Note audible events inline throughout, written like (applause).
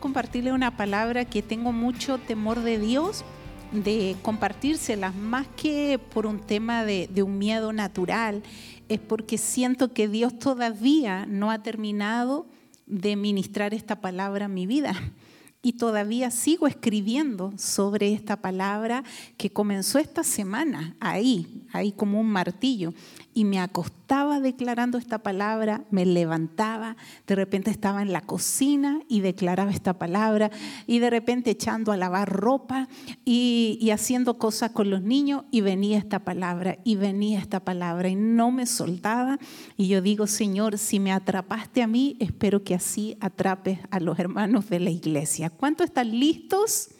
compartirle una palabra que tengo mucho temor de Dios de compartírselas, más que por un tema de, de, un miedo natural, es porque siento que Dios todavía no ha terminado de ministrar esta palabra a mi vida. (laughs) Y todavía sigo escribiendo sobre esta palabra que comenzó esta semana, ahí, ahí como un martillo y me acostaba declarando esta palabra, me levantaba, de repente estaba en la cocina y declaraba esta palabra, y de repente echando a lavar ropa y, y haciendo cosas con los niños, y venía esta palabra, y venía esta palabra, y no me soltaba. Y yo digo, Señor, si me atrapaste a mí, espero que así atrapes a los hermanos de la iglesia. ¿Cuántos están listos?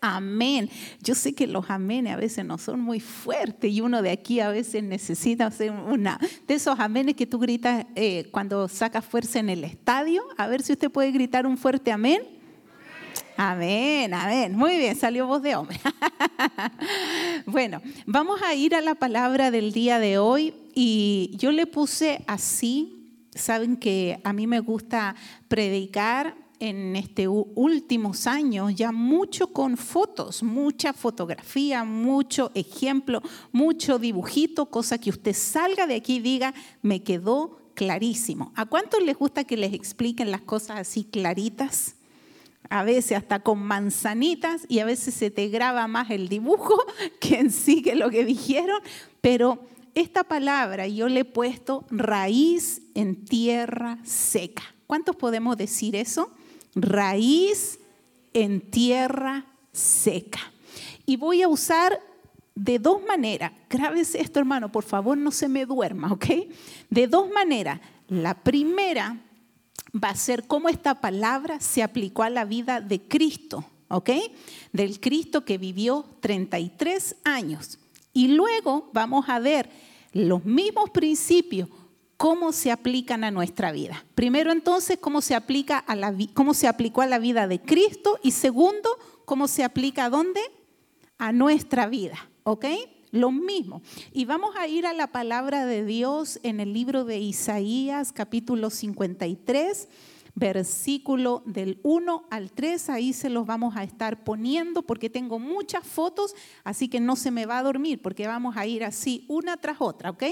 Amén. Yo sé que los amenes a veces no son muy fuertes y uno de aquí a veces necesita hacer una de esos amenes que tú gritas eh, cuando sacas fuerza en el estadio. A ver si usted puede gritar un fuerte amén. Amén, amén. Muy bien, salió voz de hombre. (laughs) bueno, vamos a ir a la palabra del día de hoy y yo le puse así. Saben que a mí me gusta predicar en estos últimos años ya mucho con fotos, mucha fotografía, mucho ejemplo, mucho dibujito, cosa que usted salga de aquí y diga, me quedó clarísimo. ¿A cuántos les gusta que les expliquen las cosas así claritas? A veces hasta con manzanitas y a veces se te graba más el dibujo (laughs) que en sí que lo que dijeron, pero esta palabra yo le he puesto raíz en tierra seca. ¿Cuántos podemos decir eso? Raíz en tierra seca. Y voy a usar de dos maneras. Grábese esto, hermano, por favor, no se me duerma, ¿ok? De dos maneras. La primera va a ser cómo esta palabra se aplicó a la vida de Cristo, ¿ok? Del Cristo que vivió 33 años. Y luego vamos a ver los mismos principios cómo se aplican a nuestra vida. Primero entonces, cómo se, aplica a la, cómo se aplicó a la vida de Cristo y segundo, cómo se aplica a dónde? A nuestra vida, ¿ok? Lo mismo. Y vamos a ir a la palabra de Dios en el libro de Isaías, capítulo 53 versículo del 1 al 3, ahí se los vamos a estar poniendo porque tengo muchas fotos, así que no se me va a dormir porque vamos a ir así una tras otra, ¿ok?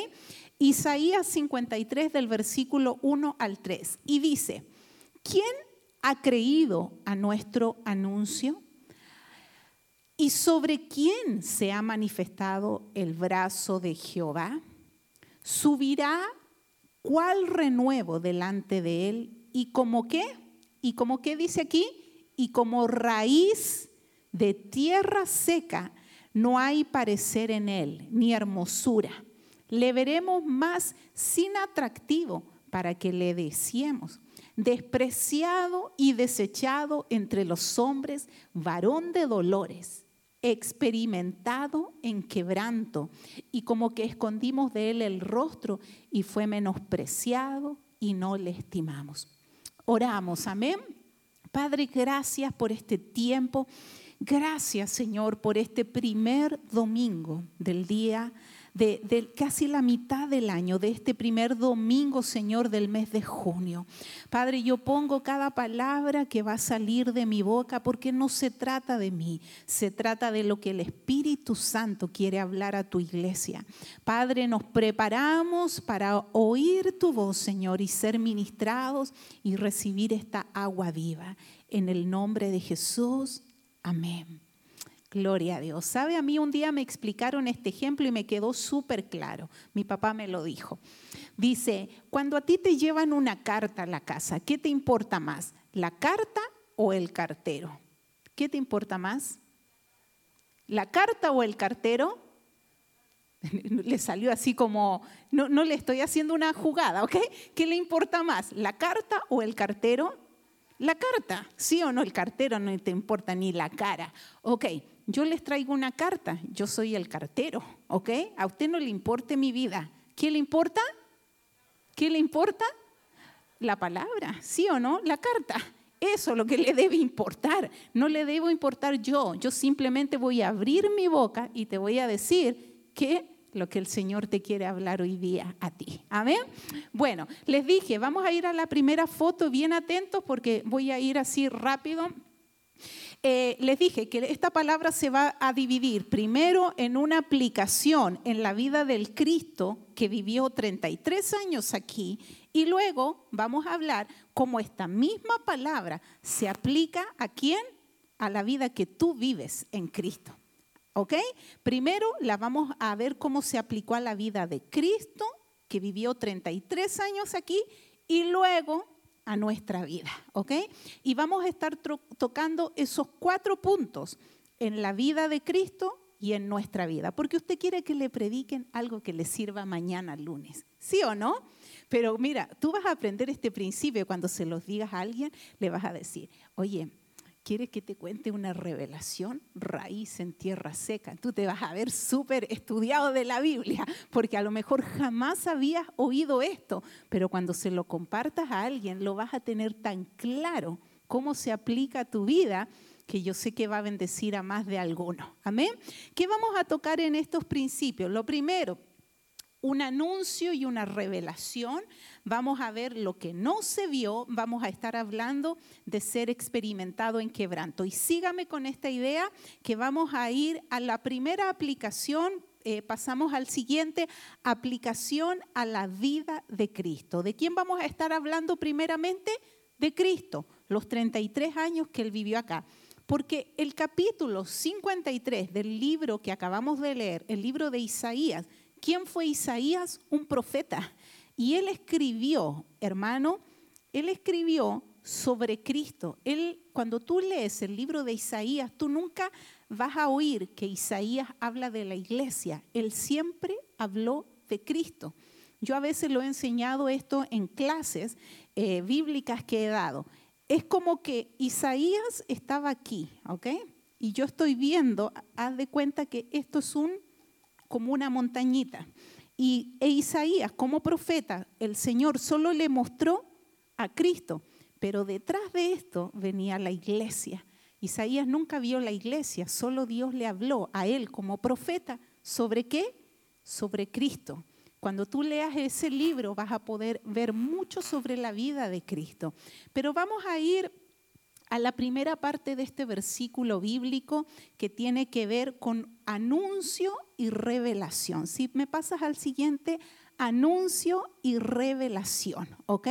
Isaías 53 del versículo 1 al 3. Y dice, ¿quién ha creído a nuestro anuncio? ¿Y sobre quién se ha manifestado el brazo de Jehová? ¿Subirá cuál renuevo delante de él? ¿Y como qué? ¿Y como qué dice aquí? Y como raíz de tierra seca no hay parecer en él, ni hermosura le veremos más sin atractivo para que le deseemos. Despreciado y desechado entre los hombres, varón de dolores, experimentado en quebranto, y como que escondimos de él el rostro y fue menospreciado y no le estimamos. Oramos, amén. Padre, gracias por este tiempo. Gracias, Señor, por este primer domingo del día casi la mitad del año, de este primer domingo, Señor, del mes de junio. Padre, yo pongo cada palabra que va a salir de mi boca porque no se trata de mí, se trata de lo que el Espíritu Santo quiere hablar a tu iglesia. Padre, nos preparamos para oír tu voz, Señor, y ser ministrados y recibir esta agua viva. En el nombre de Jesús, amén. Gloria a Dios. ¿Sabe? A mí un día me explicaron este ejemplo y me quedó súper claro. Mi papá me lo dijo. Dice, cuando a ti te llevan una carta a la casa, ¿qué te importa más? ¿La carta o el cartero? ¿Qué te importa más? ¿La carta o el cartero? (laughs) Le salió así como, no, no le estoy haciendo una jugada, ¿ok? ¿Qué le importa más? ¿La carta o el cartero? La carta, sí o no, el cartero no te importa ni la cara. Ok, yo les traigo una carta, yo soy el cartero, ¿ok? A usted no le importe mi vida. ¿Qué le importa? ¿Qué le importa? La palabra, ¿sí o no? La carta. Eso es lo que le debe importar. No le debo importar yo. Yo simplemente voy a abrir mi boca y te voy a decir qué lo que el Señor te quiere hablar hoy día a ti. Amén. Bueno, les dije, vamos a ir a la primera foto, bien atentos porque voy a ir así rápido. Eh, les dije que esta palabra se va a dividir primero en una aplicación en la vida del Cristo que vivió 33 años aquí y luego vamos a hablar cómo esta misma palabra se aplica a quién? A la vida que tú vives en Cristo. ¿Ok? Primero la vamos a ver cómo se aplicó a la vida de Cristo, que vivió 33 años aquí, y luego a nuestra vida. ¿Ok? Y vamos a estar tocando esos cuatro puntos en la vida de Cristo y en nuestra vida, porque usted quiere que le prediquen algo que le sirva mañana lunes. ¿Sí o no? Pero mira, tú vas a aprender este principio cuando se los digas a alguien, le vas a decir, oye, ¿Quieres que te cuente una revelación? Raíz en tierra seca. Tú te vas a ver súper estudiado de la Biblia, porque a lo mejor jamás habías oído esto, pero cuando se lo compartas a alguien, lo vas a tener tan claro cómo se aplica a tu vida que yo sé que va a bendecir a más de alguno. Amén. ¿Qué vamos a tocar en estos principios? Lo primero, un anuncio y una revelación. Vamos a ver lo que no se vio. Vamos a estar hablando de ser experimentado en quebranto. Y sígame con esta idea que vamos a ir a la primera aplicación. Eh, pasamos al siguiente, aplicación a la vida de Cristo. ¿De quién vamos a estar hablando primeramente? De Cristo, los 33 años que él vivió acá. Porque el capítulo 53 del libro que acabamos de leer, el libro de Isaías, ¿Quién fue Isaías? Un profeta. Y él escribió, hermano, él escribió sobre Cristo. Él, cuando tú lees el libro de Isaías, tú nunca vas a oír que Isaías habla de la iglesia. Él siempre habló de Cristo. Yo a veces lo he enseñado esto en clases eh, bíblicas que he dado. Es como que Isaías estaba aquí, ¿ok? Y yo estoy viendo, haz de cuenta que esto es un como una montañita. Y e Isaías, como profeta, el Señor solo le mostró a Cristo, pero detrás de esto venía la iglesia. Isaías nunca vio la iglesia, solo Dios le habló a él como profeta. ¿Sobre qué? Sobre Cristo. Cuando tú leas ese libro vas a poder ver mucho sobre la vida de Cristo. Pero vamos a ir a la primera parte de este versículo bíblico que tiene que ver con anuncio y revelación. Si me pasas al siguiente, anuncio y revelación, ¿ok?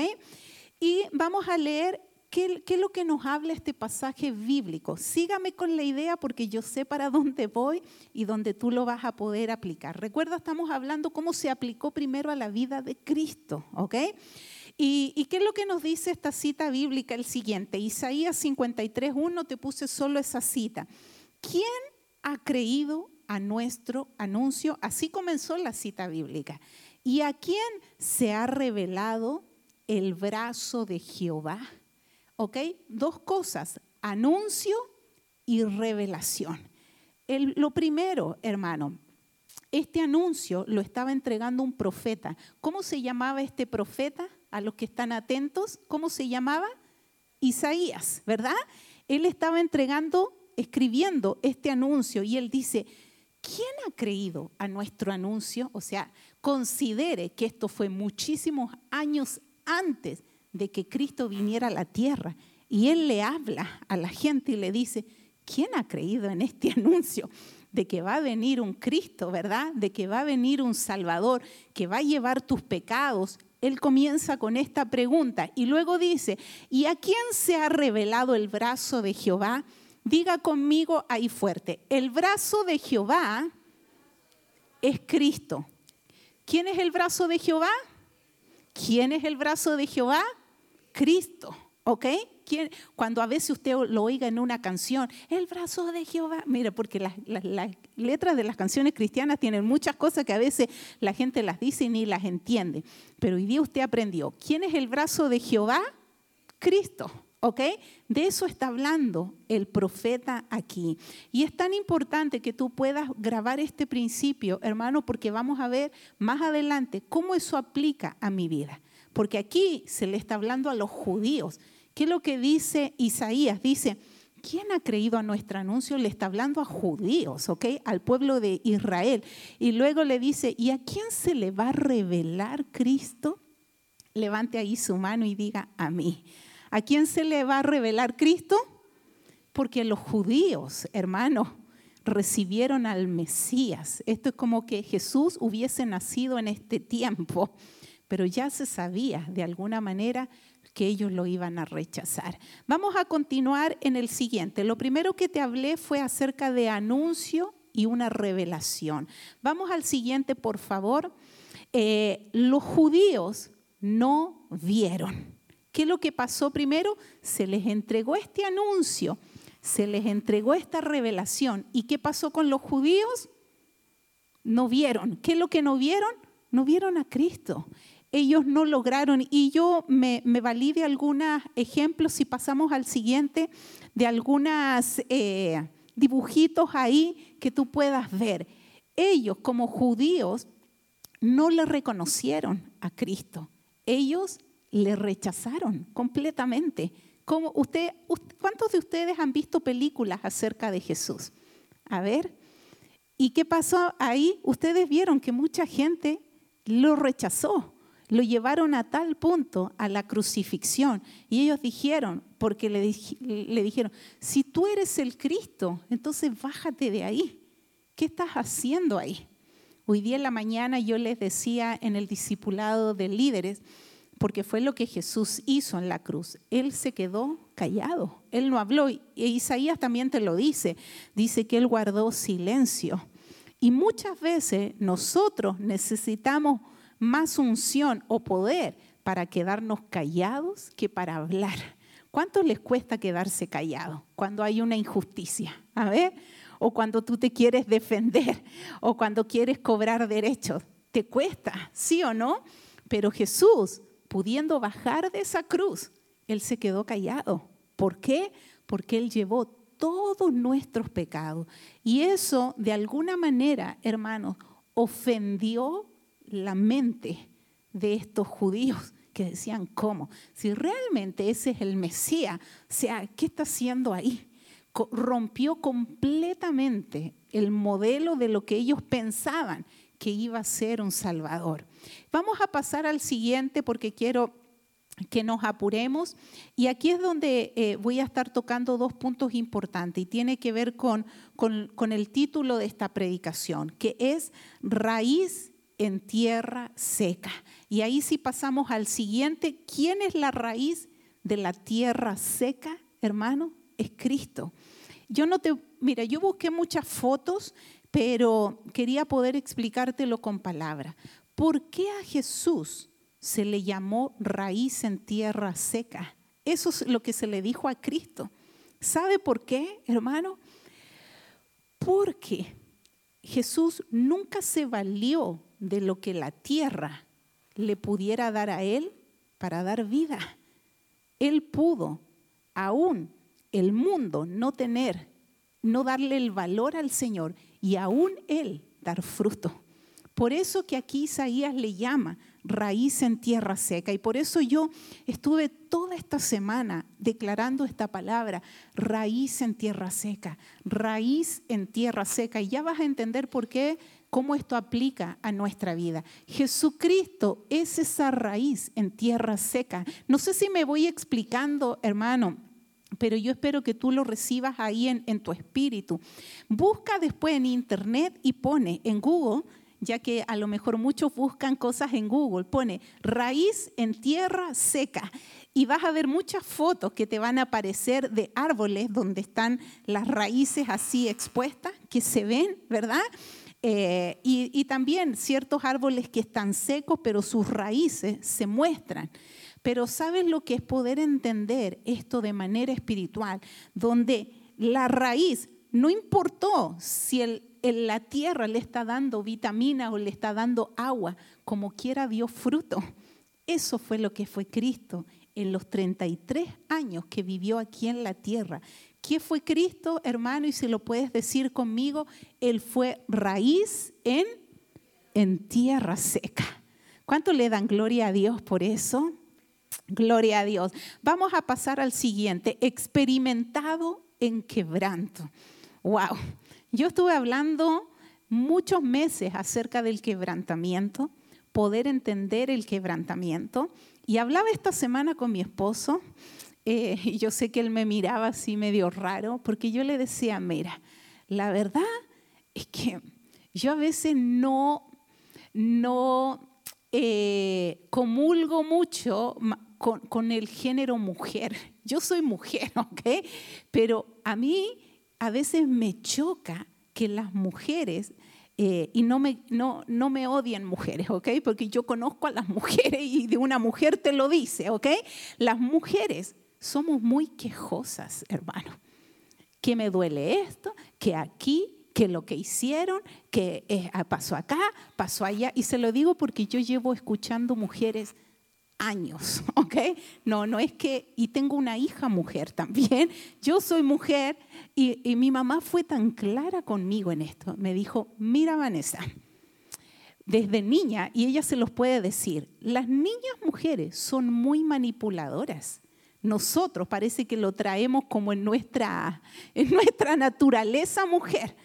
Y vamos a leer qué, es lo que nos habla este pasaje bíblico. Sígame con la idea porque yo sé para dónde voy y dónde tú lo vas a poder aplicar. Recuerda, estamos hablando cómo se aplicó primero a la vida de Cristo, ¿ok? ¿Y, qué es lo que nos dice esta cita bíblica? El siguiente, Isaías 53.1, te puse solo esa cita. ¿Quién ha creído a nuestro anuncio? Así comenzó la cita bíblica. ¿Y a quién se ha revelado el brazo de Jehová? ¿Ok? Dos cosas, anuncio y revelación. lo primero, hermano, este anuncio lo estaba entregando un profeta. ¿Cómo se llamaba este profeta? A los que están atentos, ¿cómo se llamaba? Isaías, ¿verdad? Él estaba entregando, escribiendo este anuncio y él dice, ¿quién ha creído a nuestro anuncio? O sea, considere que esto fue muchísimos años antes de que Cristo viniera a la tierra. Y él le habla a la gente y le dice, ¿quién ha creído en este (laughs) anuncio? de que va a venir un Cristo, ¿verdad? De que va a venir un Salvador, que va a llevar tus pecados él comienza con esta pregunta y luego dice, ¿y a quién se ha revelado el brazo de Jehová? Diga conmigo ahí fuerte, el brazo de Jehová es Cristo. ¿Quién es el brazo de Jehová? ¿Quién es el brazo de Jehová? Cristo. ¿Ok? Cuando a veces usted lo oiga en una canción, el brazo de Jehová, mire, porque las, letras de las canciones cristianas tienen muchas cosas que a veces la gente las dice y ni las entiende. Pero hoy día usted aprendió, ¿quién es el brazo de Jehová? Cristo. ¿Ok? De eso está hablando el profeta aquí. Y es tan importante que tú puedas grabar este principio, hermano, porque vamos a ver más adelante cómo eso aplica a mi vida. Porque aquí se le está hablando a los judíos. ¿Qué es lo que dice Isaías? Dice, ¿quién ha creído a nuestro anuncio? Le está hablando a judíos, ¿ok? Al pueblo de Israel. Y luego le dice, ¿y a quién se le va a revelar Cristo? Levante ahí su mano y diga, a mí. ¿A quién se le va a revelar Cristo? Porque los judíos, hermano, recibieron al Mesías. Esto es como que Jesús hubiese nacido en este tiempo, pero ya se sabía de alguna manera que ellos lo iban a rechazar. Vamos a continuar en el siguiente. Lo primero que te hablé fue acerca de anuncio y una revelación. Vamos al siguiente, por favor. Eh, los judíos no vieron. ¿Qué es lo que pasó primero? Se les entregó este anuncio, se les entregó esta revelación. ¿Y qué pasó con los judíos? No vieron. ¿Qué es lo que no vieron? No vieron a Cristo ellos no lograron. Y yo me, me valí de algunos ejemplos, si pasamos al siguiente, de algunos eh, dibujitos ahí que tú puedas ver. Ellos como judíos no le reconocieron a Cristo. Ellos le rechazaron completamente. Como ¿Cuántos de ustedes han visto películas acerca de Jesús? A ver, ¿y qué pasó ahí? Ustedes vieron que mucha gente lo rechazó. Lo llevaron a tal punto a la crucifixión. Y ellos dijeron, porque le, le, dijeron, si tú eres el Cristo, entonces bájate de ahí. ¿Qué estás haciendo ahí? Hoy día en la mañana yo les decía en el discipulado de líderes, porque fue lo que Jesús hizo en la cruz. Él se quedó callado, él no habló. Y Isaías también te lo dice, dice que él guardó silencio. Y muchas veces nosotros necesitamos más unción o poder para quedarnos callados que para hablar. ¿Cuánto les cuesta quedarse callados cuando hay una injusticia? A ver, o cuando tú te quieres defender, o cuando quieres cobrar derechos. ¿Te cuesta? ¿Sí o no? Pero Jesús, pudiendo bajar de esa cruz, Él se quedó callado. ¿Por qué? Porque Él llevó todos nuestros pecados. Y eso, de alguna manera, hermanos, ofendió la mente de estos judíos que decían, ¿cómo? Si realmente ese es el Mesías, o sea, ¿qué está haciendo ahí? Rompió completamente el modelo de lo que ellos pensaban que iba a ser un Salvador. Vamos a pasar al siguiente porque quiero que nos apuremos. Y aquí es donde eh, voy a estar tocando dos puntos importantes y tiene que ver con, con, con el título de esta predicación, que es raíz en tierra seca. Y ahí si pasamos al siguiente, ¿quién es la raíz de la tierra seca, hermano? Es Cristo. Yo no te, mira, yo busqué muchas fotos, pero quería poder explicártelo con palabras. ¿Por qué a Jesús se le llamó raíz en tierra seca? Eso es lo que se le dijo a Cristo. ¿Sabe por qué, hermano? Porque Jesús nunca se valió de lo que la tierra le pudiera dar a él para dar vida. Él pudo, aún el mundo, no tener, no darle el valor al Señor y aún él dar fruto. Por eso que aquí Isaías le llama raíz en tierra seca. Y por eso yo estuve toda esta semana declarando esta palabra, raíz en tierra seca, raíz en tierra seca. Y ya vas a entender por qué cómo esto aplica a nuestra vida. Jesucristo es esa raíz en tierra seca. No sé si me voy explicando, hermano, pero yo espero que tú lo recibas ahí en, tu espíritu. Busca después en internet y pone en Google ya que a lo mejor muchos buscan cosas en Google, pone raíz en tierra seca y vas a ver muchas fotos que te van a aparecer de árboles donde están las raíces así expuestas, que se ven, ¿verdad? Eh, y, también ciertos árboles que están secos, pero sus raíces se muestran. Pero ¿sabes lo que es poder entender esto de manera espiritual? Donde la raíz, no importó si el, la tierra le está dando vitamina o le está dando agua, como quiera dio fruto. Eso fue lo que fue Cristo en los 33 años que vivió aquí en la tierra. ¿Qué fue Cristo, hermano? Y si lo puedes decir conmigo, Él fue raíz en, en tierra seca. ¿Cuánto le dan gloria a Dios por eso? Gloria a Dios. Vamos a pasar al siguiente. Experimentado en quebranto. Wow. Yo estuve hablando muchos meses acerca del quebrantamiento, poder entender el quebrantamiento. Y hablaba esta semana con mi esposo, eh, (laughs) yo sé que él me miraba así medio raro, porque yo le decía, mira, la verdad es que yo a veces no, no eh, comulgo mucho con, con el género mujer. (laughs) Yo soy mujer, (laughs) ¿ok? Pero a mí a veces me choca que las mujeres, eh, y no me, no, no me odian mujeres, ¿ok? Porque yo conozco a las mujeres y de una mujer te lo dice, ¿ok? Las mujeres somos muy quejosas, hermano. Que me duele esto, que aquí, que lo que hicieron, que eh, pasó acá, pasó allá. Y se lo digo porque yo llevo escuchando mujeres años, (laughs) ¿ok? No, no es que, y tengo una hija mujer también, yo soy mujer y, y, mi mamá fue tan clara conmigo en esto, me dijo, mira Vanessa, desde niña, y ella se los puede decir, las niñas mujeres son muy manipuladoras. Nosotros parece que lo traemos como en nuestra, en nuestra naturaleza mujer.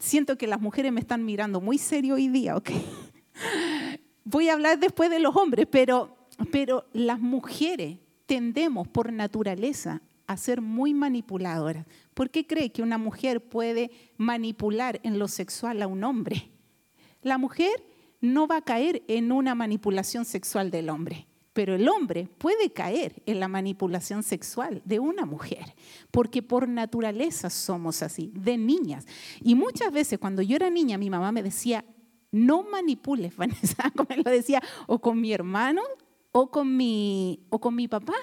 Siento que las mujeres me están mirando muy serio hoy día, ¿ok? Voy a hablar después de los hombres, pero, pero las mujeres tendemos por naturaleza a ser muy manipuladoras. ¿Por qué cree que una mujer puede manipular en lo sexual a un hombre? La mujer no va a caer en una manipulación sexual del hombre, pero el hombre puede caer en la manipulación sexual de una mujer, porque por naturaleza somos así, de niñas. Y muchas veces cuando yo era niña, mi mamá me decía, no manipules, (laughs) Vanessa, como lo decía, o con mi hermano o con mi, o con mi papá.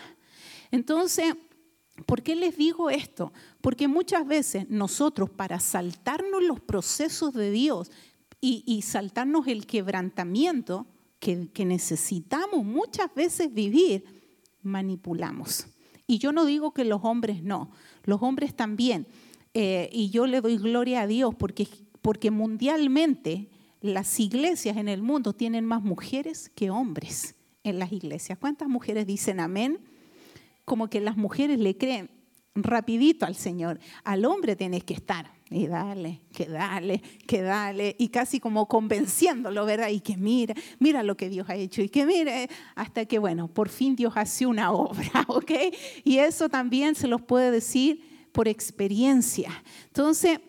Entonces, ¿por qué les digo esto? Porque muchas veces nosotros para saltarnos los procesos de Dios y, saltarnos el quebrantamiento que, necesitamos muchas veces vivir, manipulamos. Y yo no digo que los hombres no, los hombres también. Eh, y yo le doy gloria a Dios porque, porque mundialmente las iglesias en el mundo tienen más mujeres que hombres en las iglesias. ¿Cuántas mujeres dicen amén? Como que las mujeres le creen rapidito al Señor. Al hombre tienes que estar y dale, que dale, que dale, y casi como convenciéndolo, ¿verdad? Y que mira, mira lo que Dios ha hecho, y que mire, hasta que, bueno, por fin Dios hace una (laughs) obra, ¿ok? Y eso también se los puede decir por experiencia. Entonces,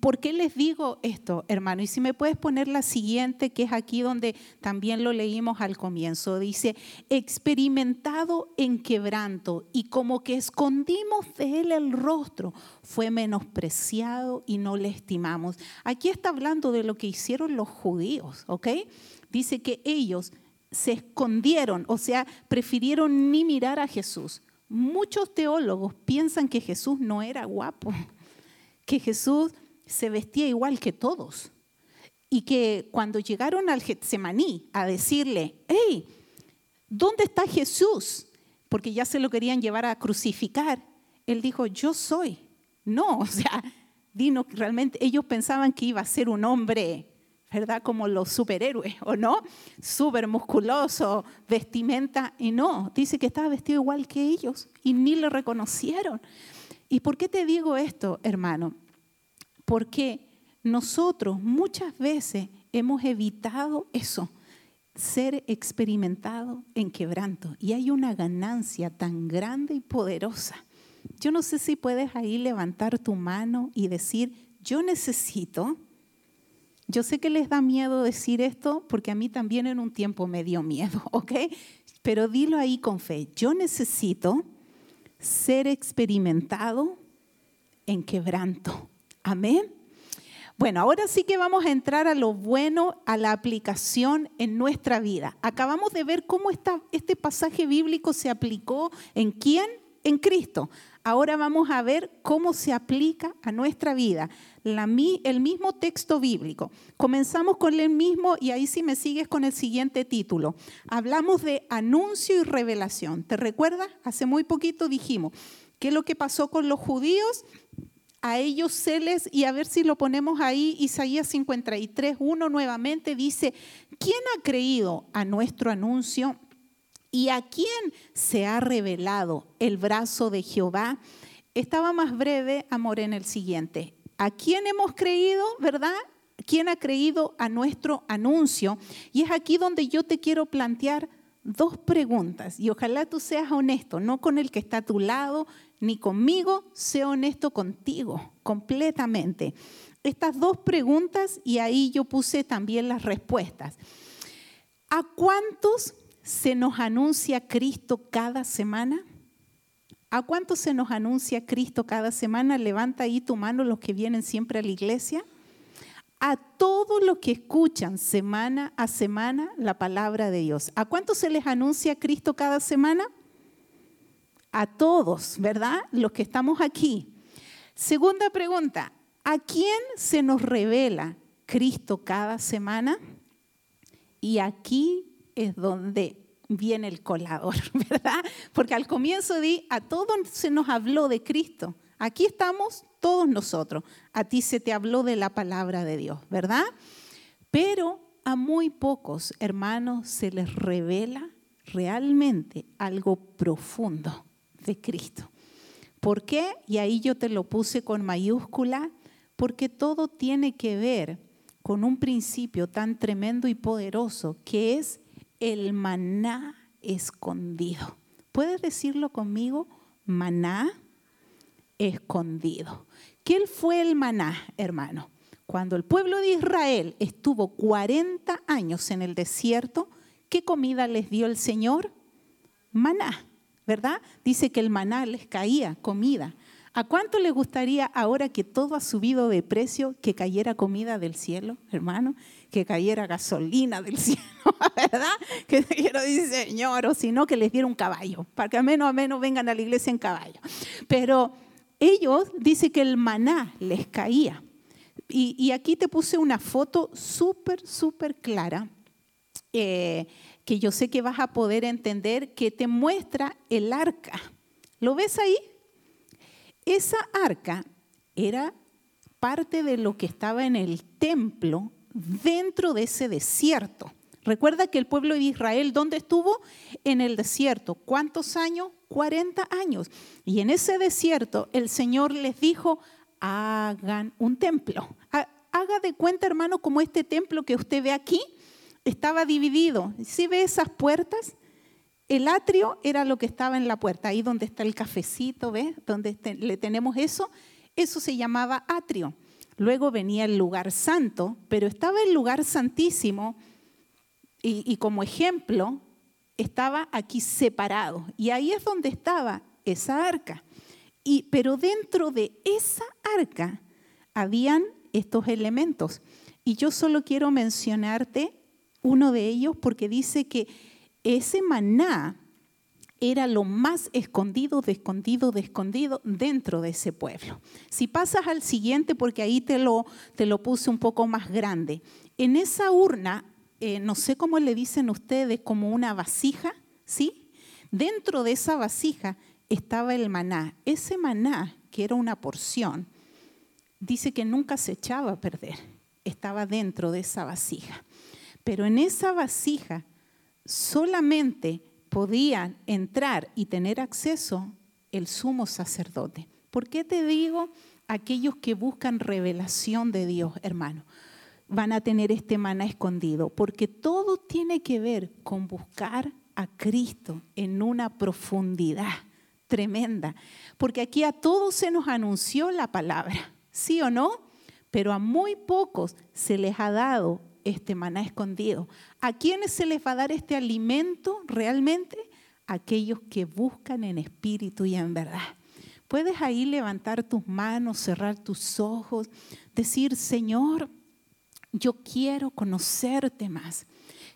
¿Por qué les digo esto, hermano? Y si me puedes poner la siguiente, que es aquí donde también lo leímos al comienzo. Dice, experimentado en quebranto y como que escondimos de él el rostro, fue menospreciado y no le estimamos. Aquí está hablando de lo que hicieron los judíos, ¿ok? Dice que ellos se escondieron, o sea, prefirieron ni mirar a Jesús. Muchos teólogos piensan que Jesús no era guapo, (laughs) que Jesús se vestía igual que todos. Y que cuando llegaron al Getsemaní a decirle, hey, ¿dónde está Jesús? Porque ya se lo querían llevar a crucificar. Él dijo, yo soy. No, (laughs) o sea, Dino, realmente ellos pensaban que iba a ser un hombre, ¿verdad? Como los superhéroes, ¿o no? Súper musculoso, vestimenta, y no, dice que estaba vestido igual que ellos y ni le reconocieron. ¿Y por qué te digo esto, hermano? Porque nosotros muchas veces hemos evitado eso, ser experimentado en quebranto. Y hay una ganancia tan grande y poderosa. Yo no sé si puedes ahí levantar tu mano y decir, yo necesito. Yo sé que les da miedo decir esto porque a mí también en un tiempo me dio miedo, (laughs) ¿ok? Pero dilo ahí con fe. Yo necesito ser experimentado en quebranto. Amén. Bueno, ahora sí que vamos a entrar a lo bueno, a la aplicación en nuestra vida. Acabamos de ver cómo este pasaje bíblico se aplicó en quién, en Cristo. Ahora vamos a ver cómo se aplica a nuestra vida. el mismo texto bíblico. Comenzamos con el mismo y ahí si me sigues con el siguiente título. Hablamos de anuncio y revelación. ¿Te recuerdas? Hace muy poquito dijimos qué es lo que pasó con los judíos a ellos se les, y a ver si lo ponemos ahí, Isaías 53, 1 nuevamente dice, ¿quién ha creído a nuestro anuncio y a quién se ha revelado el brazo de Jehová? estaba más breve, amor, en el siguiente. ¿A quién hemos creído, verdad? ¿Quién ha creído a nuestro anuncio? Y es aquí donde yo te quiero plantear dos preguntas. Y ojalá tú seas honesto, no con el que está a tu lado, ni conmigo, sé honesto contigo, completamente. Estas dos preguntas y ahí yo puse también las respuestas. ¿A cuántos se nos anuncia Cristo cada semana? ¿A cuántos se nos anuncia Cristo cada semana? Levanta ahí tu mano los que vienen siempre a la iglesia a todos los que escuchan semana a semana la palabra de Dios. ¿A cuántos se les anuncia Cristo cada semana? A todos, ¿verdad? Los que estamos aquí. Segunda pregunta, ¿a quién se nos revela Cristo cada semana? Y aquí es donde viene el colador, (laughs) ¿verdad? Porque al comienzo di, a todos se nos habló de Cristo. Aquí estamos todos nosotros. A ti se te habló de la palabra de Dios, ¿verdad? Pero a muy pocos hermanos se les revela realmente algo profundo de Cristo. ¿Por qué? Y ahí yo te lo puse con mayúscula, porque todo tiene que ver con un principio tan tremendo y poderoso que es el maná escondido. ¿Puedes decirlo conmigo? Maná escondido. ¿Qué fue el maná, hermano? Cuando el pueblo de Israel estuvo 40 años en el desierto, ¿qué comida les dio el Señor? Maná, ¿verdad? Dice que el maná les caía, comida. ¿A cuánto les gustaría ahora que todo ha subido de precio que cayera comida del cielo, hermano? Que cayera gasolina del (laughs) cielo, ¿verdad? Que (laughs) quiero decir, Señor, o si no, que les diera un caballo, para que a menos a menos vengan a la iglesia en caballo. Pero ellos dice que el maná les caía. Y, aquí te puse una foto súper, súper clara, eh, que yo sé que vas a poder entender, que te muestra el arca. ¿Lo ves ahí? Esa arca era parte de lo que estaba en el templo dentro de ese desierto. Recuerda que el pueblo de Israel, ¿dónde estuvo? En el desierto. ¿Cuántos años? 40 años. Y en ese desierto el Señor les dijo, hagan un templo. Haga de cuenta, hermano, como este templo que usted ve aquí estaba dividido. ¿Sí ve esas puertas? El atrio era lo que estaba en la puerta, ahí donde está el cafecito, ¿ves? Donde le tenemos eso. Eso se llamaba atrio. Luego venía el lugar santo, pero estaba el lugar santísimo y, como ejemplo, estaba aquí separado. Y ahí es donde estaba esa arca. Y, pero dentro de esa arca habían estos elementos. Y yo solo quiero mencionarte uno de ellos porque dice que ese maná era lo más escondido, de escondido, de escondido dentro de ese pueblo. Si pasas al siguiente, porque ahí te lo, te lo puse un poco más grande, en esa urna eh, no sé cómo le dicen ustedes, como una vasija, ¿sí? Dentro de esa vasija estaba el maná. Ese maná, que era una porción, dice que nunca se echaba a perder, estaba dentro de esa vasija. Pero en esa vasija solamente podían entrar y tener acceso el sumo sacerdote. ¿Por qué te digo aquellos que buscan revelación de Dios, hermano? van a tener este maná escondido, porque todo tiene que ver con buscar a Cristo en una profundidad tremenda, porque aquí a todos se nos anunció la palabra, ¿sí o no? Pero a muy pocos se les ha dado este maná escondido. ¿A quiénes se les va a dar este alimento realmente? Aquellos que buscan en espíritu y en verdad. Puedes ahí levantar tus manos, cerrar tus ojos, decir, Señor, yo quiero conocerte más.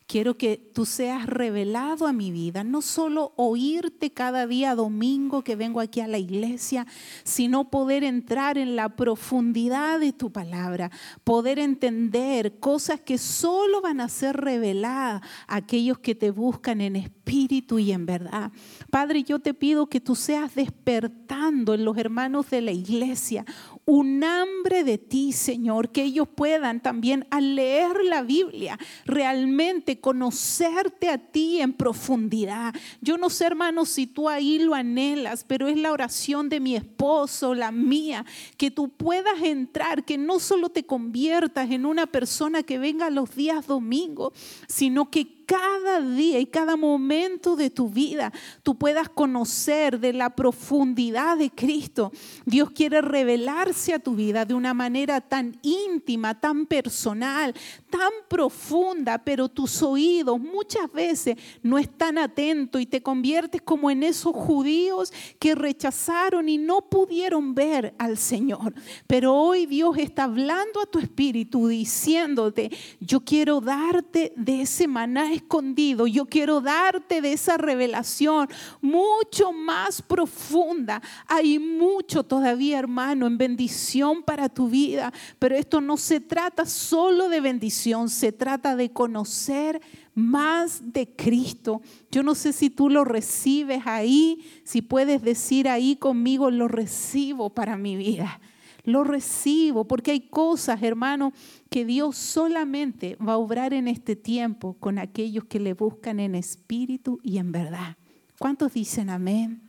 Quiero que tú seas revelado a mi vida, no solo oírte cada día domingo que vengo aquí a la iglesia, sino poder entrar en la profundidad de tu palabra, poder entender cosas que solo van a ser reveladas a aquellos que te buscan en espíritu y en verdad. Padre, yo te pido que tú seas despertando en los hermanos de la iglesia un hambre de ti, Señor, que ellos puedan también al leer la Biblia realmente conocerte a ti en profundidad. Yo no sé, hermano, si tú ahí lo anhelas, pero es la oración de mi esposo, la mía, que tú puedas entrar, que no solo te conviertas en una persona que venga los días domingos, sino que cada día y cada momento de tu vida tú puedas conocer de la profundidad de Cristo. Dios quiere revelarse a tu vida de una manera tan íntima, tan personal, tan profunda, pero tus oídos muchas veces no están atentos y te conviertes como en esos judíos que rechazaron y no pudieron ver al Señor. Pero hoy Dios está hablando a tu espíritu diciéndote, yo quiero darte de ese maná escondido. Yo quiero darte de esa revelación mucho más profunda. Hay mucho todavía, hermano, en bendición para tu vida, pero esto no se trata solo de bendición, se trata de conocer más de Cristo. Yo no sé si tú lo recibes ahí, si puedes decir ahí conmigo, lo recibo para mi vida lo recibo, porque hay cosas, hermano, que Dios solamente va a obrar en este tiempo con aquellos que le buscan en espíritu y en verdad. ¿Cuántos dicen amén?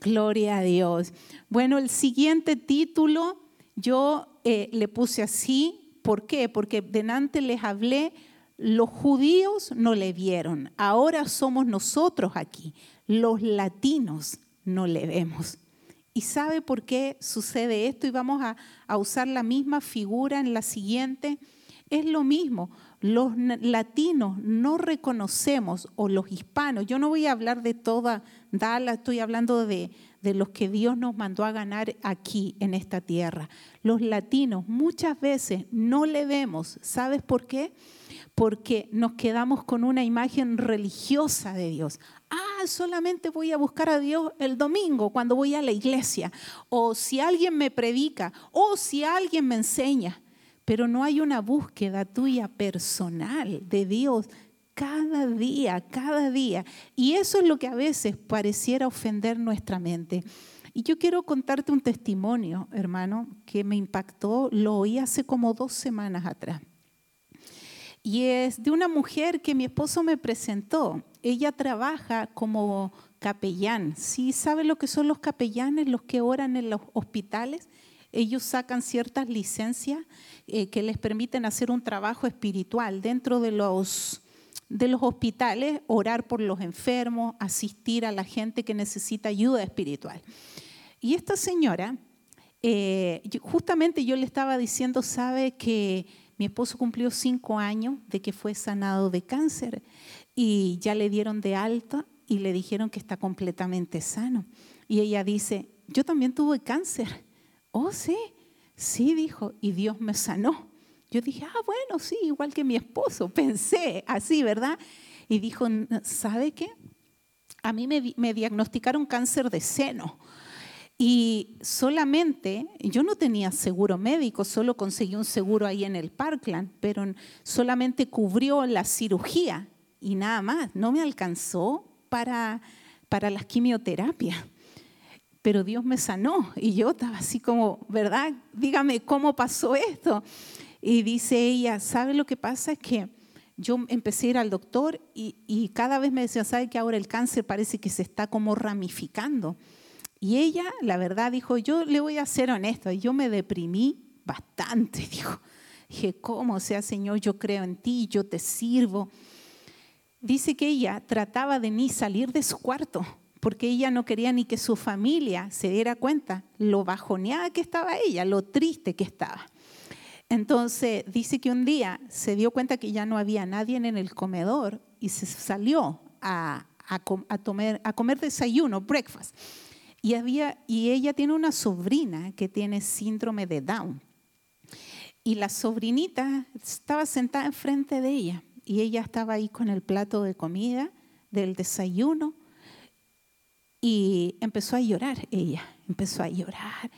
Gloria a Dios. Bueno, el siguiente título yo eh, le puse así. ¿Por qué? Porque delante les hablé, los judíos no le vieron. Ahora somos nosotros aquí. Los latinos no le vemos. ¿Y sabe por qué sucede esto? Y vamos a, usar la misma figura en la siguiente. Es lo mismo, los latinos no reconocemos, o los hispanos, yo no voy a hablar de toda Dala, estoy hablando de, de los que Dios nos mandó a ganar aquí en esta tierra. Los latinos muchas veces no le vemos, ¿sabes por qué? Porque nos quedamos con una imagen religiosa de Dios ah, solamente voy a buscar a Dios el domingo cuando voy a la iglesia, o si alguien me predica, o si alguien me enseña, pero no hay una búsqueda tuya personal de Dios cada día, cada día. Y eso es lo que a veces pareciera ofender nuestra mente. Y yo quiero contarte un testimonio, hermano, que me impactó, lo oí hace como dos semanas atrás. Y es de una mujer que mi esposo me presentó ella trabaja como capellán. ¿Sí sabe lo que son los capellanes, los que oran en los hospitales? Ellos sacan ciertas licencias eh, que les permiten hacer un trabajo espiritual dentro de los, de los hospitales, orar por los enfermos, asistir a la gente que necesita ayuda espiritual. Y esta señora, eh, justamente yo le estaba diciendo, sabe que mi esposo cumplió cinco años de que fue sanado de cáncer y ya le dieron de alta y le dijeron que está completamente sano. Y ella dice, yo también tuve cáncer. Oh, sí, sí, dijo, y Dios me sanó. Yo dije, ah, bueno, sí, igual que mi esposo, (laughs) pensé así, ¿verdad? Y dijo, ¿sabe qué? A mí me, me diagnosticaron cáncer de seno. Y solamente, yo no tenía seguro médico, solo conseguí un seguro ahí en el Parkland, pero solamente cubrió la cirugía y nada más, no me alcanzó para, para las quimioterapias. Pero Dios me sanó y yo estaba así como, ¿verdad? Dígame cómo pasó esto. Y dice ella, ¿sabe lo que pasa? Es que yo empecé a ir al doctor y, y cada vez me decía, ¿sabe que ahora el cáncer parece que se está como ramificando? Y ella, la verdad, dijo, yo le voy a ser honesta, yo me deprimí bastante, (laughs) dijo. Dije, ¿cómo sea, Señor? Yo creo en ti, yo te sirvo dice que ella trataba de ni salir de su cuarto, porque ella no quería ni que su familia se diera cuenta lo bajoneada que estaba ella, lo triste que estaba. Entonces dice que un día se dio cuenta que ya no había nadie en el comedor y se salió a, a, a comer desayuno, breakfast. Y, había, y ella tiene una sobrina que tiene síndrome de Down. Y la sobrinita estaba sentada enfrente de ella y ella estaba ahí con el plato de comida del desayuno y empezó a llorar ella, empezó a llorar.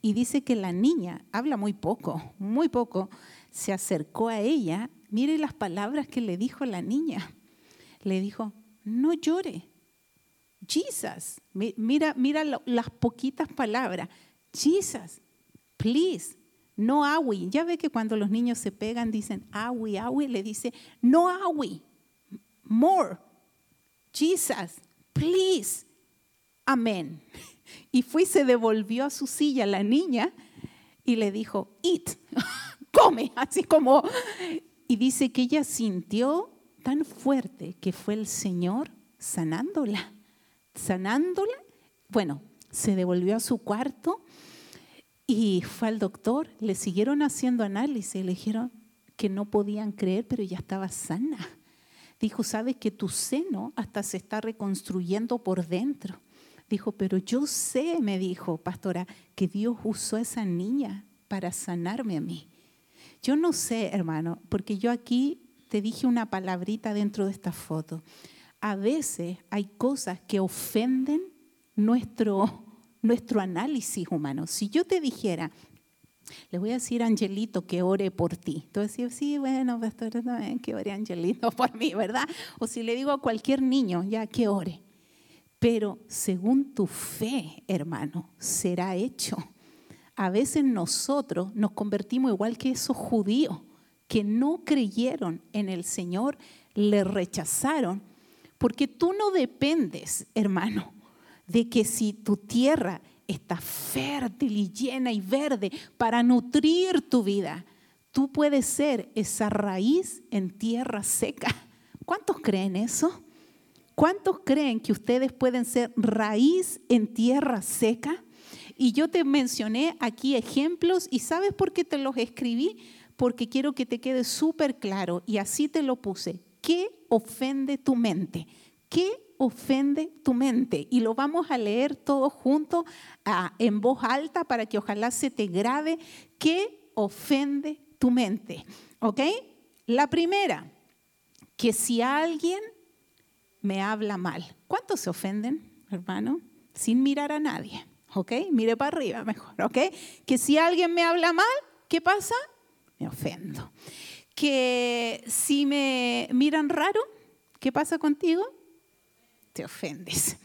Y dice que la niña habla muy poco, muy poco, se acercó a ella. Mire las palabras que le dijo la niña. Le dijo, no llore. Jesus, mira, mira las poquitas palabras. Jesus, please, no awi. Ya ve que cuando los niños se pegan dicen awi, awi, le dice no awi, more. Jesus, please, amén. Y y se devolvió a su silla la niña y le dijo, eat, (laughs) come, así como... Y dice que ella sintió tan fuerte que fue el Señor sanándola, sanándola. Bueno, se devolvió a su cuarto y fue al doctor, le siguieron haciendo análisis, le dijeron que no podían creer, pero ya estaba sana. Dijo, sabes que tu seno hasta se está reconstruyendo por dentro. Dijo, pero yo sé, me dijo, pastora, que Dios usó a esa niña para sanarme a mí. Yo no sé, hermano, porque yo aquí te dije una palabrita dentro de esta foto. A veces hay cosas que ofenden nuestro, nuestro análisis humano. Si yo te dijera, le voy a decir Angelito que ore por ti. Entonces, decir, sí, bueno, pastor, también que ore Angelito (laughs) por mí, ¿verdad? O si le digo a cualquier niño, ya que ore. Pero según tu fe, hermano, será hecho. A veces nosotros nos convertimos igual que esos judíos que no creyeron en el Señor, le rechazaron, porque tú no dependes, hermano, de que si tu tierra está fértil y llena y verde para nutrir tu vida, tú puedes ser esa raíz en tierra seca. ¿Cuántos creen eso? ¿Cuántos creen que ustedes pueden ser raíz en tierra seca? Y yo te mencioné aquí ejemplos y ¿sabes por qué te los escribí? Porque quiero que te quede súper claro y así te lo puse. ¿Qué ofende tu mente? ¿Qué ofende tu mente? Y lo vamos a leer todos juntos en voz alta para que ojalá se te grabe. ¿Qué ofende tu mente? ¿Ok? La primera, que si alguien me habla mal, ¿cuántos se ofenden, hermano? Sin mirar a nadie. ¿Ok? Mire para arriba mejor. ¿Ok? Que si alguien me habla mal, ¿qué pasa? Me ofendo. Que si me miran raro, ¿qué pasa contigo? Te ofendes.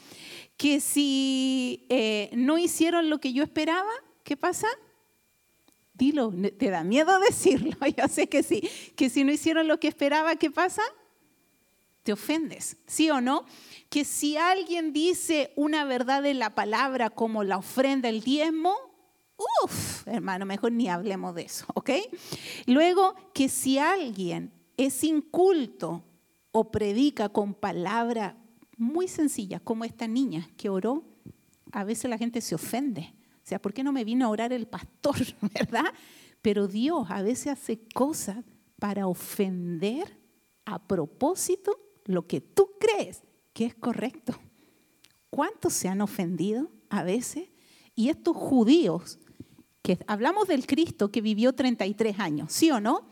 Que si eh, no hicieron lo que yo esperaba, ¿qué pasa? Dilo, te da miedo (laughs) decirlo, yo sé que sí. Que si no hicieron lo que esperaba, ¿qué pasa? Te ofendes, ¿sí o no? Que si alguien dice una verdad en la palabra como la ofrenda, el diezmo, uff, hermano, mejor ni hablemos de eso, ¿ok? Luego, que si alguien es inculto o predica con palabra muy sencillas, como esta niña que oró, a veces la gente se ofende. O sea, ¿por qué no me vino a orar el pastor, (laughs) verdad? Pero Dios a veces hace cosas para ofender a propósito lo que tú crees que es correcto. ¿Cuántos se han ofendido a veces? Y estos judíos, que hablamos del Cristo que vivió 33 años, ¿sí o no?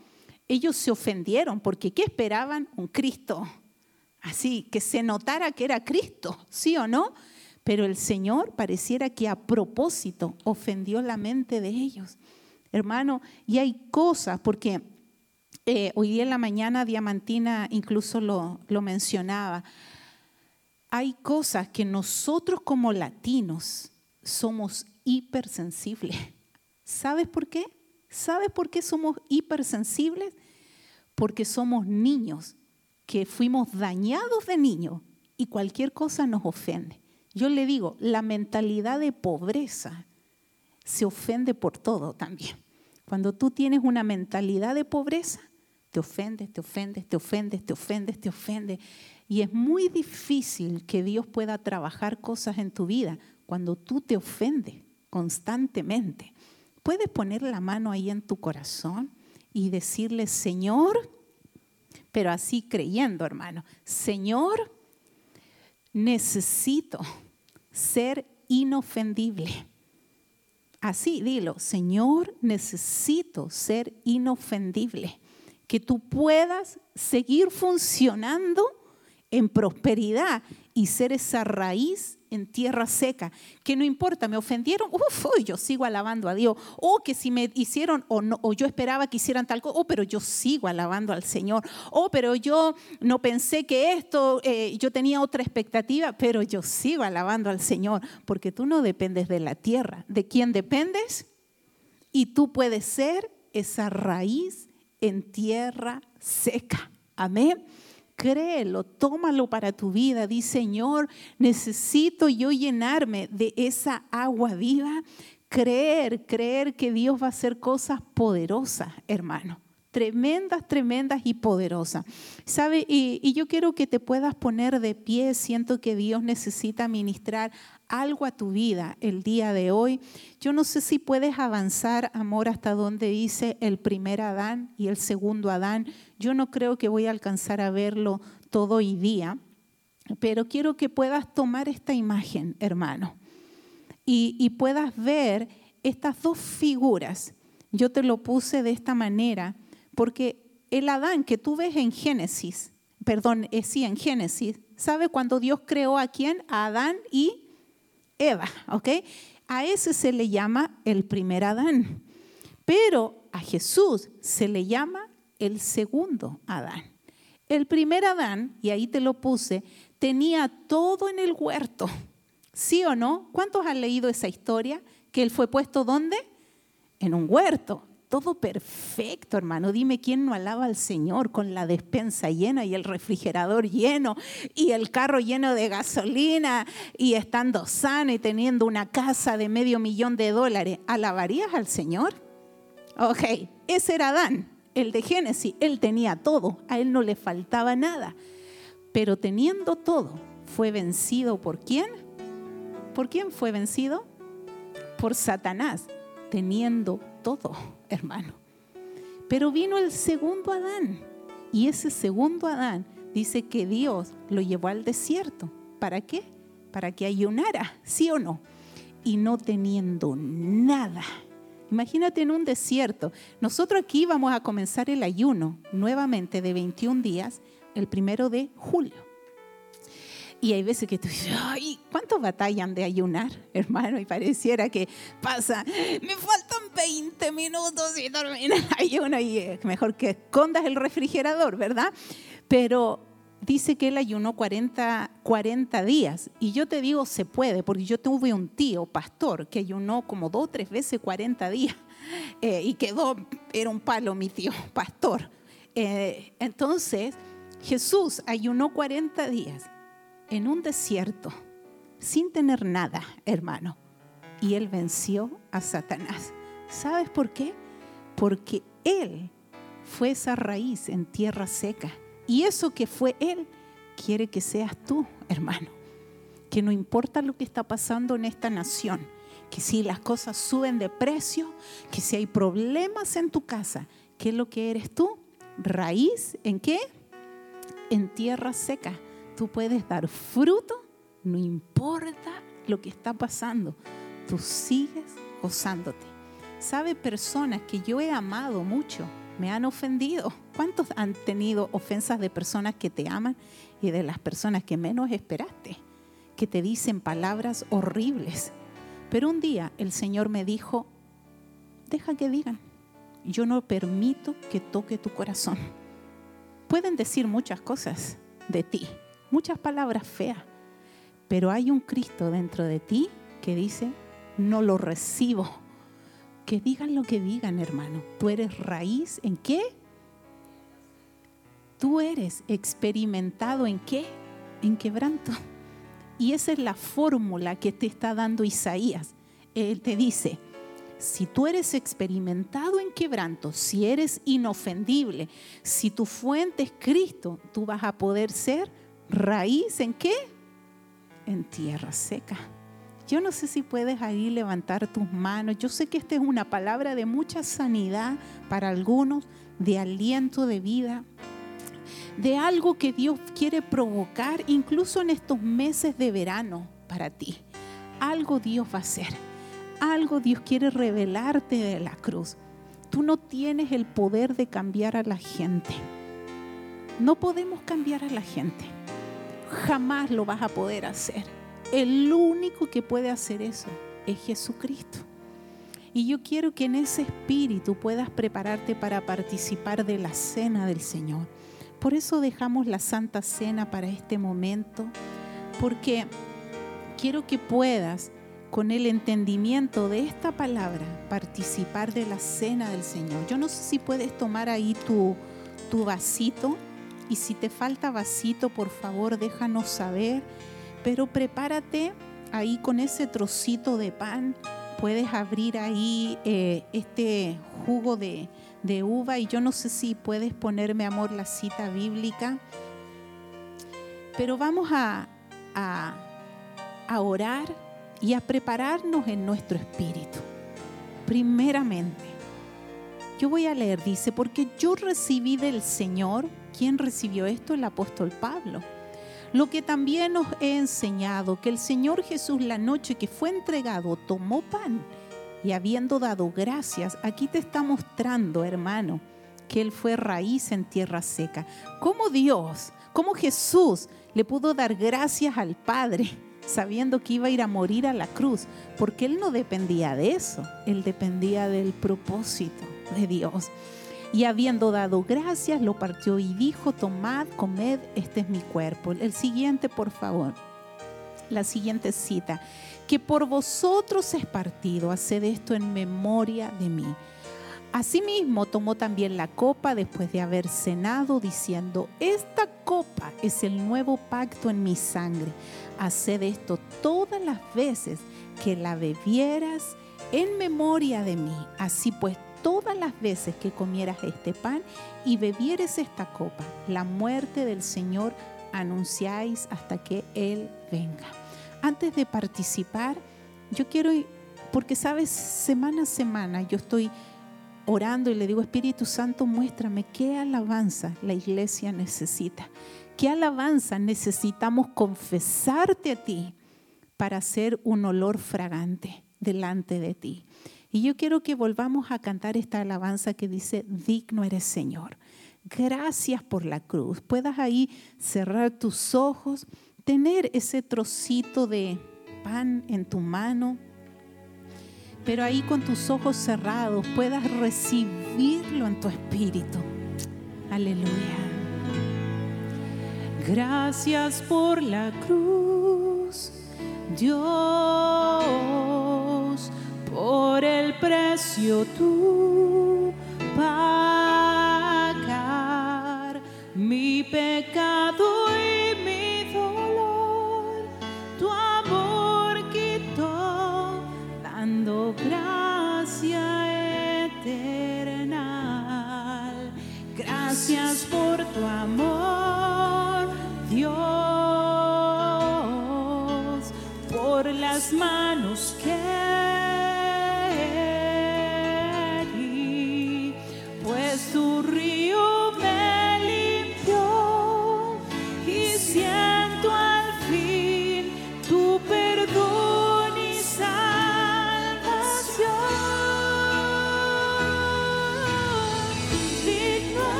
Ellos se ofendieron porque ¿qué esperaban? Un Cristo así, que se notara que era Cristo, ¿sí o no? Pero el Señor pareciera que a propósito ofendió la mente de ellos. Hermano, y hay cosas, porque eh, hoy día en la mañana Diamantina incluso lo, lo mencionaba, hay cosas que nosotros como latinos somos hipersensibles. ¿Sabes por qué? ¿Sabes por qué somos hipersensibles? Porque somos niños que fuimos dañados de niños y cualquier cosa nos ofende. Yo le digo, la mentalidad de pobreza se ofende por todo también. Cuando tú tienes una mentalidad de pobreza, te ofendes, te ofendes, te ofendes, te ofendes, te ofendes. Y es muy difícil que Dios pueda trabajar cosas en tu vida cuando tú te ofendes constantemente. Puedes poner la mano ahí en tu corazón y decirle, Señor, pero así creyendo, hermano. Señor, necesito ser inofendible. Así dilo, Señor, necesito ser inofendible. Que tú puedas seguir funcionando en prosperidad y ser esa raíz en tierra seca, que no importa, me ofendieron, uf, yo sigo alabando a Dios, o que si me hicieron o, no, o yo esperaba que hicieran tal cosa, oh, pero yo sigo alabando al Señor, oh, pero yo no pensé que esto, eh, yo tenía otra expectativa, pero yo sigo alabando al Señor, porque tú no dependes de la tierra, ¿de quién dependes? Y tú puedes ser esa raíz en tierra seca. Amén. Créelo, tómalo para tu vida. Di, Señor, necesito yo llenarme de esa agua viva. Creer, creer que Dios va a hacer cosas poderosas, hermano tremendas, tremendas y poderosas. ¿Sabe? Y, yo quiero que te puedas poner de pie. Siento que Dios necesita ministrar algo a tu vida el día de hoy. Yo no sé si puedes avanzar, amor, hasta donde dice el primer Adán y el segundo Adán. Yo no creo que voy a alcanzar a verlo todo hoy día, pero quiero que puedas tomar esta imagen, hermano, y, y puedas ver estas dos figuras. Yo te lo puse de esta manera porque el Adán que tú ves en Génesis, perdón, eh, sí, en Génesis, ¿sabe cuando Dios creó a quién? A Adán y Eva, ¿ok? A ese se le llama el primer Adán, pero a Jesús se le llama el segundo Adán. El primer Adán, y ahí te lo puse, tenía todo en el huerto. ¿Sí o no? ¿Cuántos han leído esa historia? Que él fue puesto ¿dónde? En un huerto todo perfecto, hermano. Dime quién no alaba al Señor con la despensa llena y el refrigerador lleno y el carro lleno de gasolina y estando sano y teniendo una casa de medio millón de dólares. ¿Alabarías al Señor? Ok, ese era Adán, el de Génesis. Él tenía todo, a él no le faltaba nada. Pero teniendo todo, fue vencido por quién? ¿Por quién fue vencido? Por Satanás, teniendo todo (laughs) hermano. Pero vino el segundo Adán y ese segundo Adán dice que Dios lo llevó al desierto. ¿Para qué? Para que ayunara, ¿sí o no? Y no teniendo nada. Imagínate en un desierto. Nosotros aquí vamos a comenzar el ayuno nuevamente de 21 días el primero de julio. Y hay veces que tú dices, ay, ¿cuántos batallan de ayunar, hermano? Y pareciera que pasa, me faltan 20 minutos y termina el ayuno y es mejor que escondas el refrigerador, ¿verdad? Pero dice que él ayunó 40, 40 días. Y yo te digo, se puede, porque yo tuve un tío, pastor, que ayunó como dos o tres veces 40 días. (laughs) Eh, y quedó, era un palo mi tío, pastor. Eh, entonces, Jesús ayunó 40 días en un desierto sin tener nada, hermano. Y él venció a Satanás. ¿Sabes por qué? Porque él fue esa raíz en tierra seca. Y eso que fue él quiere que seas tú, hermano. Que no importa lo que está pasando en esta nación, que si las cosas suben de precio, que si hay problemas en tu casa, ¿qué es lo que eres tú? Raíz en qué? En tierra seca tú puedes dar fruto, no importa lo que está pasando, tú sigues gozándote. ¿Sabe personas que yo he amado mucho? Me han ofendido. ¿Cuántos han tenido ofensas de personas que te aman y de las personas que menos esperaste? Que te dicen palabras horribles. Pero un día el Señor me dijo, deja que digan, yo no permito que toque tu corazón. Pueden decir muchas cosas de ti, muchas palabras feas, pero hay un Cristo dentro de ti que dice, no lo recibo. Que digan lo que digan, hermano. Tú eres raíz en qué? Tú eres experimentado en qué? En quebranto. Y esa es la fórmula que te está dando Isaías. Él te dice, si tú eres experimentado en quebranto, si eres inofendible, si tu fuente es Cristo, tú vas a poder ser raíz en qué? En tierra seca. Yo no sé si puedes ahí levantar tus manos. Yo sé que esta es una palabra de mucha sanidad para algunos, de aliento de vida, de algo que Dios quiere provocar incluso en estos meses de verano para ti. Algo Dios va a hacer. Algo Dios quiere revelarte de la cruz. Tú no tienes el poder de cambiar a la gente. No podemos cambiar a la gente jamás lo vas a poder hacer. El único que puede hacer eso es Jesucristo. Y yo quiero que en ese espíritu puedas prepararte para participar de la cena del Señor. Por eso dejamos la Santa Cena para este momento, porque quiero que puedas con el entendimiento de esta palabra, participar de la cena del Señor. Yo no sé si puedes tomar ahí tu, tu vasito y si te falta vasito, por favor, déjanos saber, pero prepárate ahí con ese trocito de pan. Puedes abrir ahí eh, este jugo de, de uva y yo no sé si puedes ponerme, amor, la cita bíblica, pero vamos a, a, a orar y a prepararnos en nuestro espíritu. Primeramente, yo voy a leer, dice, porque yo recibí del Señor, ¿quién recibió esto? El apóstol Pablo. Lo que también nos he enseñado, que el Señor Jesús la noche que fue entregado tomó pan y habiendo dado gracias, aquí te está mostrando, hermano, que Él fue raíz en tierra seca. ¿Cómo Dios, cómo Jesús le pudo dar gracias al Padre? sabiendo que iba a ir a morir a la cruz, porque él no dependía de eso, él dependía del propósito de Dios. Y habiendo dado gracias, lo partió y dijo, tomad, comed, este es mi cuerpo. El siguiente, por favor. La siguiente cita, que por vosotros es partido, haced esto en memoria de mí. Asimismo tomó también la copa después de haber cenado, diciendo, esta copa es el nuevo pacto en mi sangre. Haced esto todas las veces que la bebieras en memoria de mí. Así pues, todas las veces que comieras este pan y bebieres esta copa, la muerte del Señor anunciáis hasta que Él venga. Antes de participar, yo quiero, porque sabes, semana a semana yo estoy orando y le digo, Espíritu Santo, muéstrame qué alabanza la iglesia necesita. ¿Qué alabanza necesitamos confesarte a ti para hacer un olor fragante delante de ti? Y yo quiero que volvamos a cantar esta alabanza que dice, digno eres Señor. Gracias por la cruz. Puedas ahí cerrar tus ojos, tener ese trocito de pan en tu mano pero ahí con tus ojos cerrados puedas recibirlo en tu espíritu. Aleluya. Gracias por la cruz, Dios, por el precio tú pagar mi pecado Gracias por tu amor, Dios, por las manos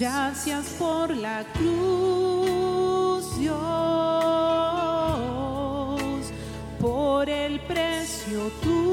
Gracias por la cruz, Dios, por el precio tú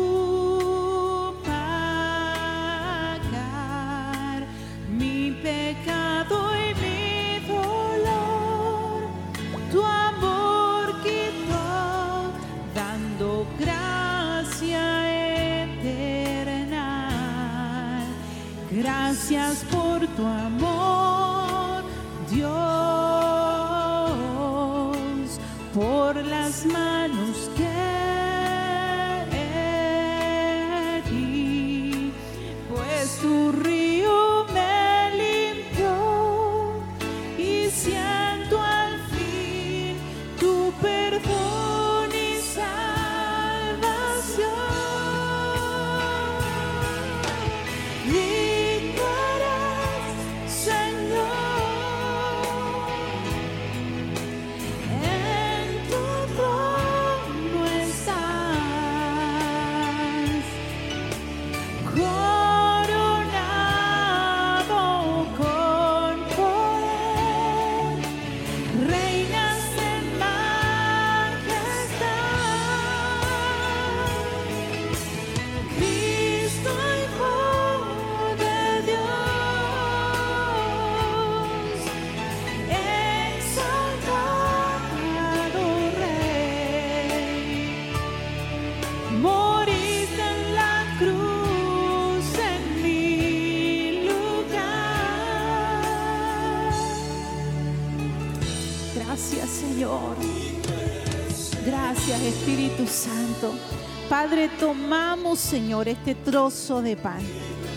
Padre, tomamos, Señor, este trozo de pan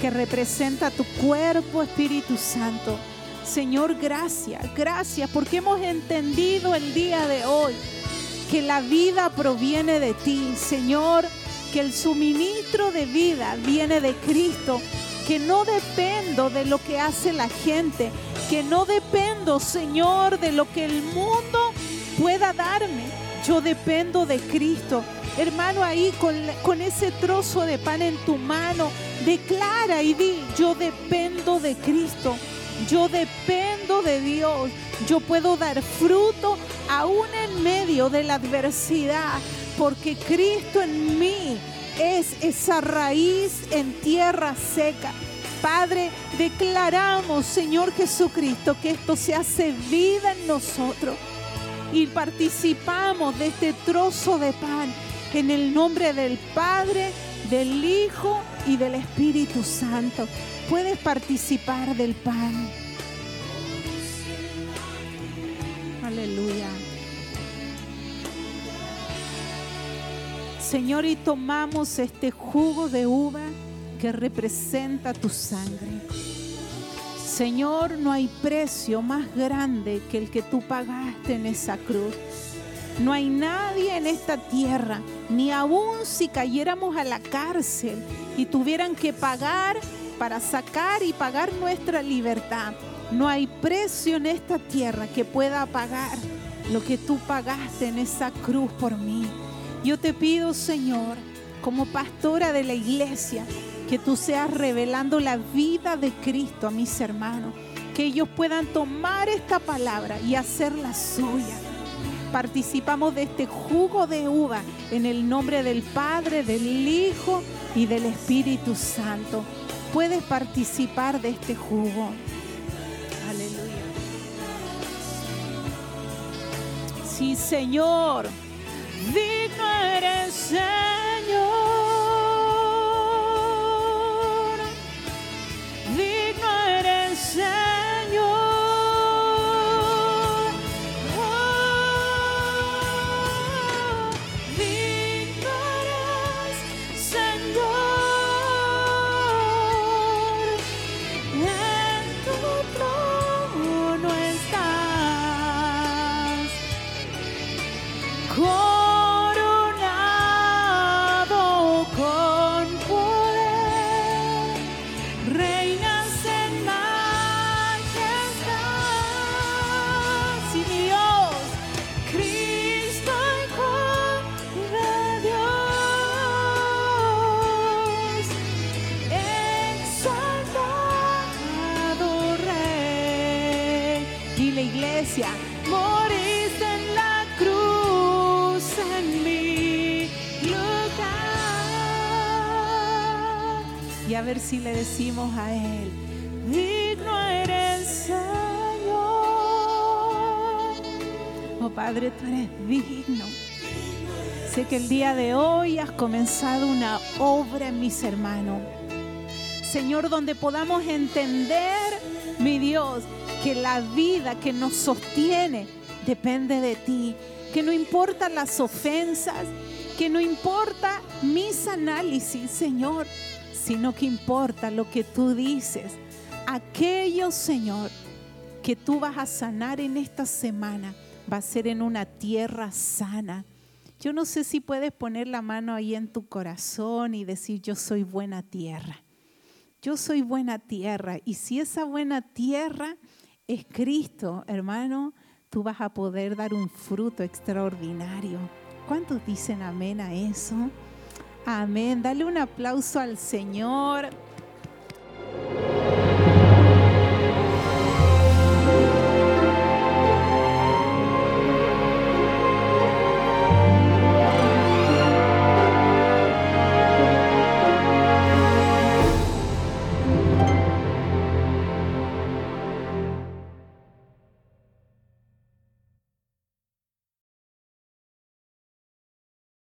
que representa tu cuerpo, Espíritu Santo. Señor, gracias, gracias porque hemos entendido el día de hoy que la vida proviene de ti, Señor, que el suministro de vida viene de Cristo, que no dependo de lo que hace la gente, que no dependo, Señor, de lo que el mundo pueda darme. Yo dependo de Cristo. Hermano, ahí con, con ese trozo de pan en tu mano, declara y di, yo dependo de Cristo. Yo dependo de Dios. Yo puedo dar fruto aún en medio de la adversidad, porque Cristo en mí es esa raíz en tierra seca. Padre, declaramos, Señor Jesucristo, que esto se hace vida en nosotros y participamos de este trozo de pan en el nombre del Padre, del Hijo y del Espíritu Santo. Puedes participar del pan. Aleluya. Señor, y tomamos este jugo de uva que representa tu sangre. Señor, no hay precio más grande que el que tú pagaste en esa cruz. No hay nadie en esta tierra, ni aun si cayéramos a la cárcel y tuvieran que pagar para sacar y pagar nuestra libertad. No hay precio en esta tierra que pueda pagar lo que tú pagaste en esa cruz por mí. Yo te pido, Señor, como pastora de la iglesia, que tú seas revelando la vida de Cristo a mis hermanos, que ellos puedan tomar esta palabra y hacerla suya. Participamos de este jugo de uva en el nombre del Padre, del Hijo y del Espíritu Santo. Puedes participar de este jugo. Aleluya. Sí, Señor. Digno eres, Señor. Digno eres, Señor. Moriste en la cruz en mi lugar. Y a ver si le decimos a Él, digno eres Señor. Oh Padre, tú eres digno. Sé que el día de hoy has comenzado una obra en mis hermanos. Señor, donde podamos entender, mi Dios, que la vida que nos sostiene depende de ti, que no importan las ofensas, que no importa mis análisis, Señor, sino que importa lo que tú dices. Aquello, Señor, que tú vas a sanar en esta semana, va a ser en una tierra sana. Yo no sé si puedes poner la mano ahí en tu corazón y decir, yo soy buena tierra. Yo soy buena tierra. Y si esa buena tierra es Cristo, hermano, tú vas a poder dar un fruto extraordinario. ¿Cuántos dicen amén a eso? Amén. Dale un aplauso al Señor.